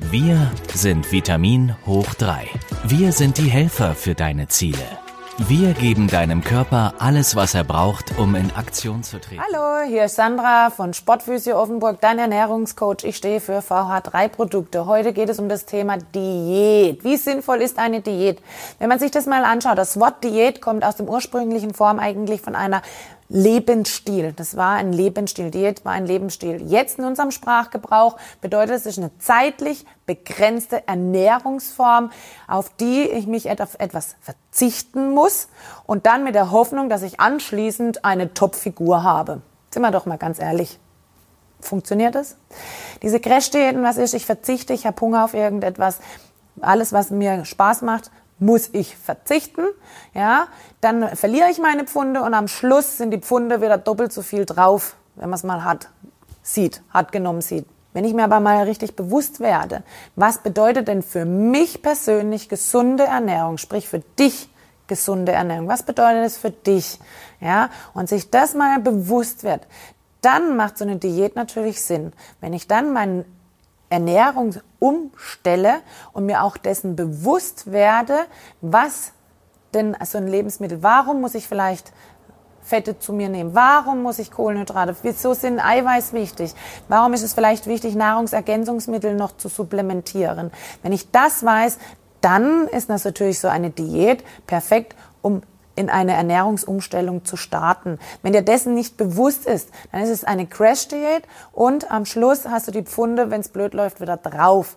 Wir sind Vitamin hoch 3. Wir sind die Helfer für deine Ziele. Wir geben deinem Körper alles, was er braucht, um in Aktion zu treten. Hallo, hier ist Sandra von Sportphysio Offenburg, dein Ernährungscoach. Ich stehe für VH3-Produkte. Heute geht es um das Thema Diät. Wie sinnvoll ist eine Diät? Wenn man sich das mal anschaut, das Wort Diät kommt aus dem ursprünglichen Form eigentlich von einer Lebensstil. Das war ein Lebensstil. Diät war ein Lebensstil. Jetzt in unserem Sprachgebrauch bedeutet es, es ist eine zeitlich begrenzte Ernährungsform, auf die ich mich auf etwas verzichten muss und dann mit der Hoffnung, dass ich anschließend eine Topfigur habe. Sind wir doch mal ganz ehrlich. Funktioniert es? Diese Crash-Diäten, was ist? Ich verzichte, ich habe Hunger auf irgendetwas. Alles, was mir Spaß macht, muss ich verzichten, ja, dann verliere ich meine Pfunde und am Schluss sind die Pfunde wieder doppelt so viel drauf, wenn man es mal hat, sieht, hat genommen sieht. Wenn ich mir aber mal richtig bewusst werde, was bedeutet denn für mich persönlich gesunde Ernährung, sprich für dich gesunde Ernährung, was bedeutet es für dich, ja, und sich das mal bewusst wird, dann macht so eine Diät natürlich Sinn. Wenn ich dann meinen Ernährung umstelle und mir auch dessen bewusst werde, was denn so ein Lebensmittel, warum muss ich vielleicht Fette zu mir nehmen? Warum muss ich Kohlenhydrate? Wieso sind Eiweiß wichtig? Warum ist es vielleicht wichtig, Nahrungsergänzungsmittel noch zu supplementieren? Wenn ich das weiß, dann ist das natürlich so eine Diät perfekt, um in eine Ernährungsumstellung zu starten. Wenn dir dessen nicht bewusst ist, dann ist es eine Crash-Diät und am Schluss hast du die Pfunde, wenn es blöd läuft, wieder drauf.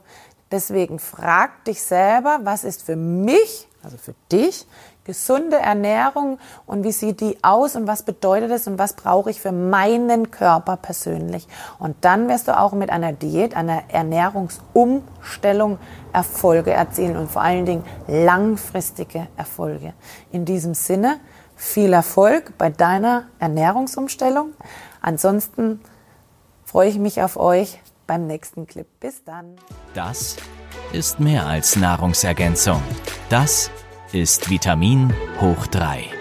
Deswegen frag dich selber, was ist für mich, also für dich, gesunde Ernährung und wie sieht die aus und was bedeutet es und was brauche ich für meinen Körper persönlich. Und dann wirst du auch mit einer Diät, einer Ernährungsumstellung Erfolge erzielen und vor allen Dingen langfristige Erfolge. In diesem Sinne viel Erfolg bei deiner Ernährungsumstellung. Ansonsten freue ich mich auf euch beim nächsten Clip. Bis dann. Das ist mehr als Nahrungsergänzung. Das ist Vitamin hoch 3.